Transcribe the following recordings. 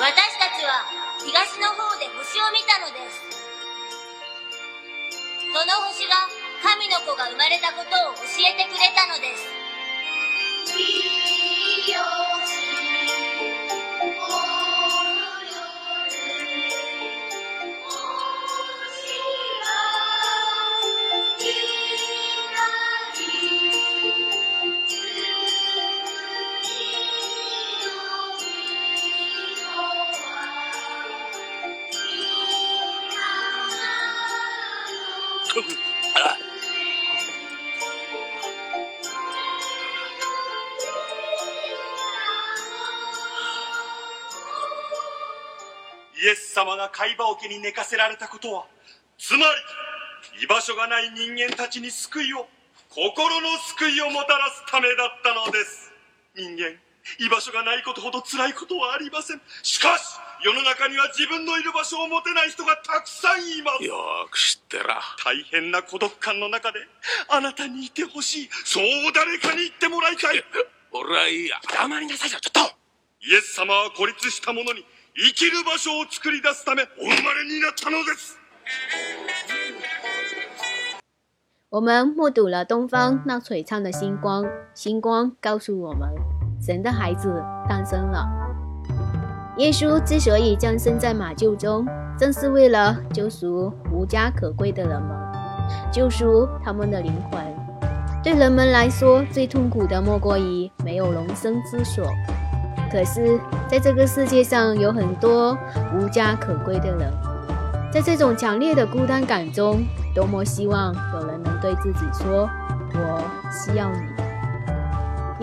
私たちは東の方で星を見たのです。その星が神の子が生まれたことを教えてくれたのです。イエス様が貝羽桶に寝かせられたことはつまり居場所がない人間たちに救いを心の救いをもたらすためだったのです。人間居場所がないことほど辛いことはありません。しかし世の中には自分のいる場所を持てない人がたくさんいます。よく知ってら。大変な孤独感の中であなたにいてほしい。そう誰かに言ってもらいたい。俺はいいや。黙りなさいよちょっと。イエス様は孤立した者に生きる場所を作り出すためお生まれになったのです我们目睹了东方那璀璨的星光，星光告诉我们，神的孩子诞生了。耶稣之所以降生在马厩中，正是为了救赎无家可归的人们，救赎他们的灵魂。对人们来说，最痛苦的莫过于没有容身之所。 可是，在这个世界上有很多无家可归的人，在这种强烈的孤单感中，多么希望有人能对自己说：“我需要你。”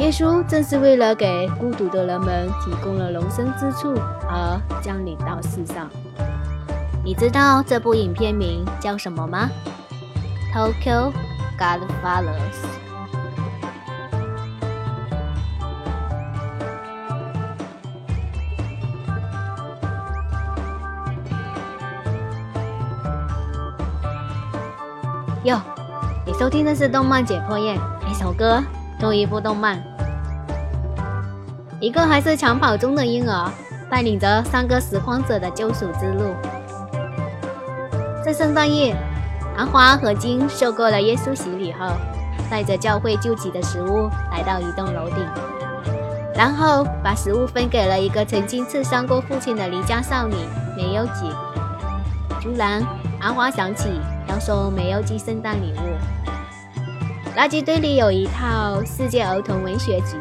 耶稣正是为了给孤独的人们提供了容身之处而降临到世上。你知道这部影片名叫什么吗？Tokyo Godfathers。哟，你收听的是动漫解剖宴，一首歌，同一部动漫。一个还是襁褓中的婴儿，带领着三个拾荒者的救赎之路。在圣诞夜，阿华和金受过了耶稣洗礼后，带着教会救济的食物来到一栋楼顶，然后把食物分给了一个曾经刺伤过父亲的离家少女梅优吉。突然，阿华想起。送梅优基圣诞礼物，垃圾堆里有一套世界儿童文学集，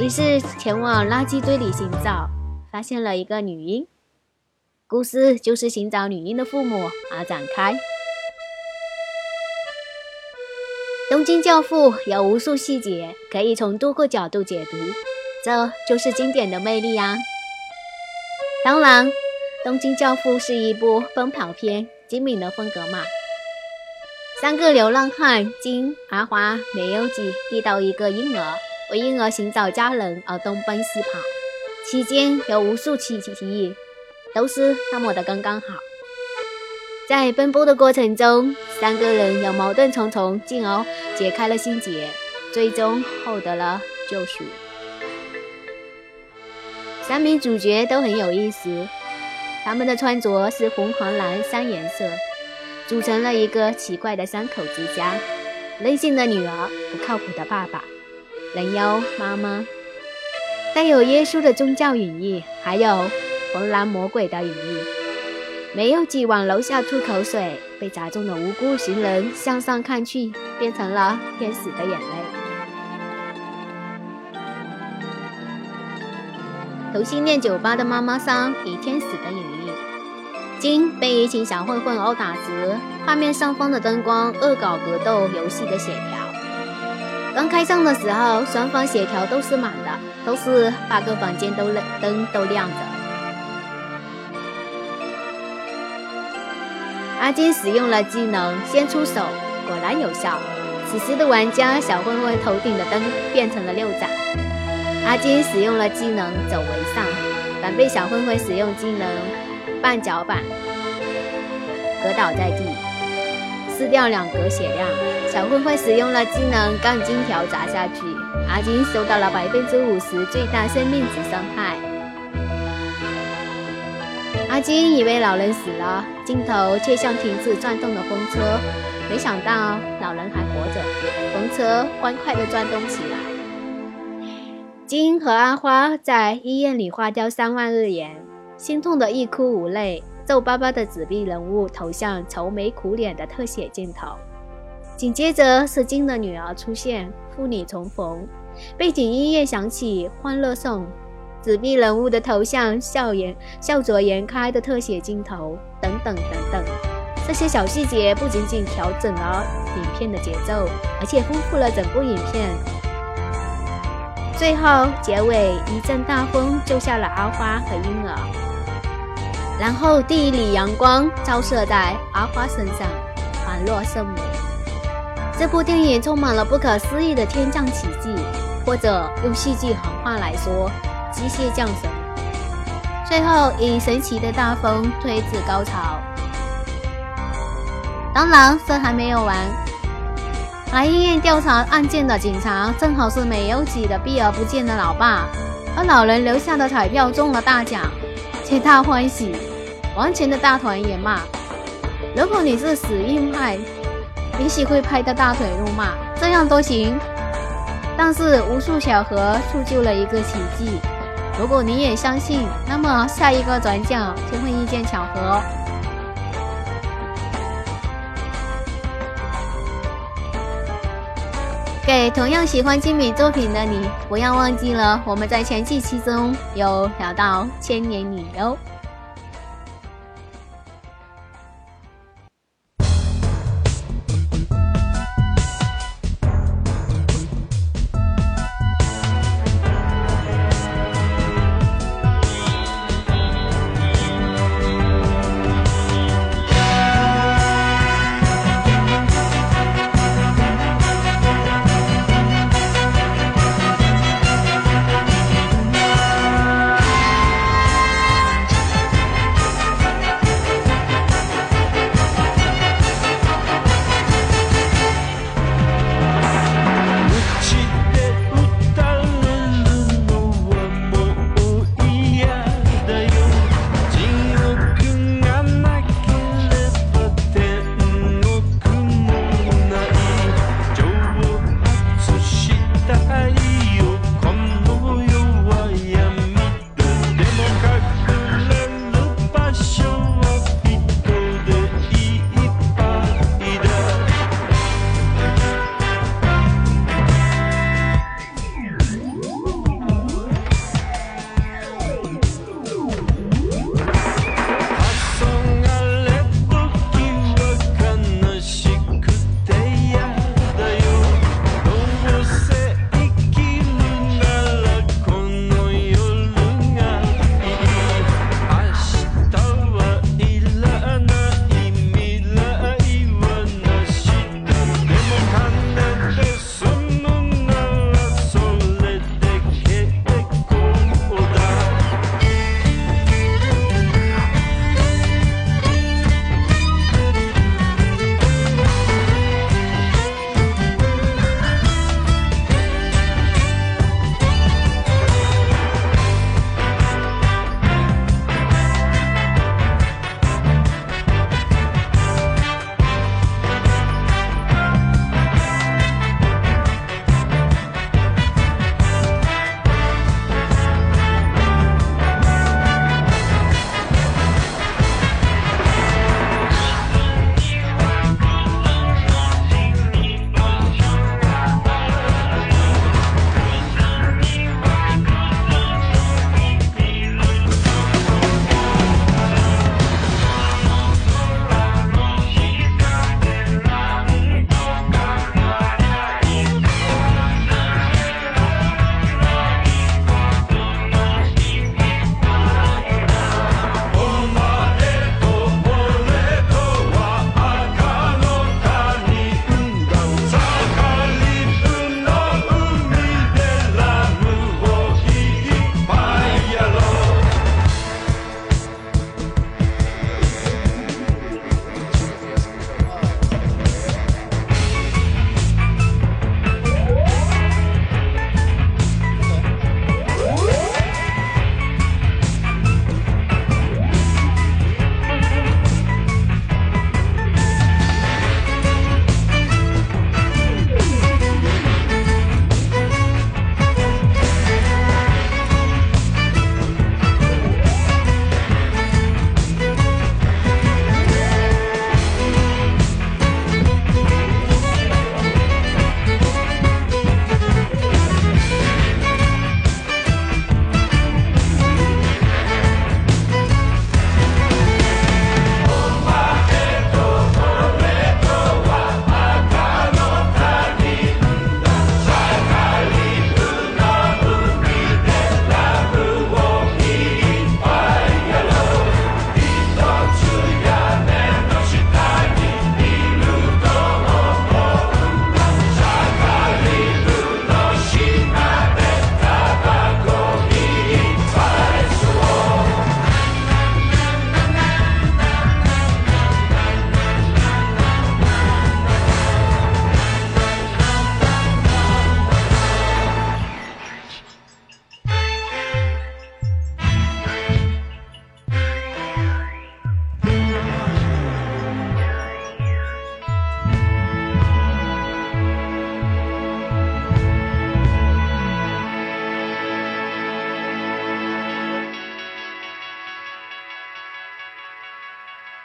于是前往垃圾堆里寻找，发现了一个女婴。故事就是寻找女婴的父母而展开。东京教父有无数细节可以从多个角度解读，这就是经典的魅力啊！当然，东京教父是一部奔跑片，精明的风格嘛。三个流浪汉金、阿华、梅优吉遇到一个婴儿，为婴儿寻找家人而东奔西跑，期间有无数起起提议，都是那么的刚刚好。在奔波的过程中，三个人有矛盾重重，进而解开了心结，最终获得了救赎。三名主角都很有意思，他们的穿着是红、黄、蓝三颜色。组成了一个奇怪的三口之家：任性的女儿，不靠谱的爸爸，人妖妈妈，带有耶稣的宗教隐喻，还有红蓝魔鬼的隐喻。没有几往楼下吐口水，被砸中的无辜行人向上看去，变成了天使的眼泪。同性恋酒吧的妈妈桑，以天使的隐喻。金被一群小混混殴打时，画面上方的灯光恶搞格斗游戏的血条。刚开上的时候，双方血条都是满的，都是八个房间都亮灯都亮着。阿金使用了技能先出手，果然有效。此时的玩家小混混头顶的灯变成了六盏。阿金使用了技能走为上，反被小混混使用技能。绊脚板，搁倒在地，撕掉两格血量。小混混使用了技能钢筋条砸下去，阿金受到了百分之五十最大生命值伤害。阿金以为老人死了，镜头却像停止转动的风车，没想到老人还活着，风车欢快地转动起来。金和阿花在医院里花掉三万日元，心痛的一哭无泪。皱巴巴的纸币人物头像愁眉苦脸的特写镜头，紧接着是金的女儿出现，父女重逢，背景音乐响起《欢乐颂》，纸币人物的头像笑颜笑逐颜开的特写镜头，等等等等。这些小细节不仅仅调整了影片的节奏，而且丰富了整部影片。最后结尾，一阵大风救下了阿花和婴儿。然后第一缕阳光照射在阿花身上，宛若圣母。这部电影充满了不可思议的天降奇迹，或者用戏剧行话来说，机械降神。最后以神奇的大风推至高潮。当然，这还没有完。来医院调查案件的警察正好是美优吉的避而不见的老爸，而老人留下的彩票中了大奖。皆大欢喜，完全的大团圆嘛！如果你是死硬派，也许会拍的大腿怒骂，这样都行。但是无数巧合铸就了一个奇迹。如果你也相信，那么下一个转角就会遇见巧合。给同样喜欢精美作品的你，不要忘记了，我们在前几期中有聊到《千年女优》。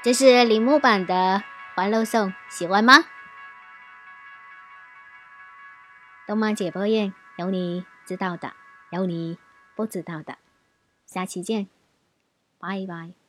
这是铃木版的《欢乐颂》，喜欢吗？动漫解剖院有你知道的，有你不知道的。下期见，拜拜。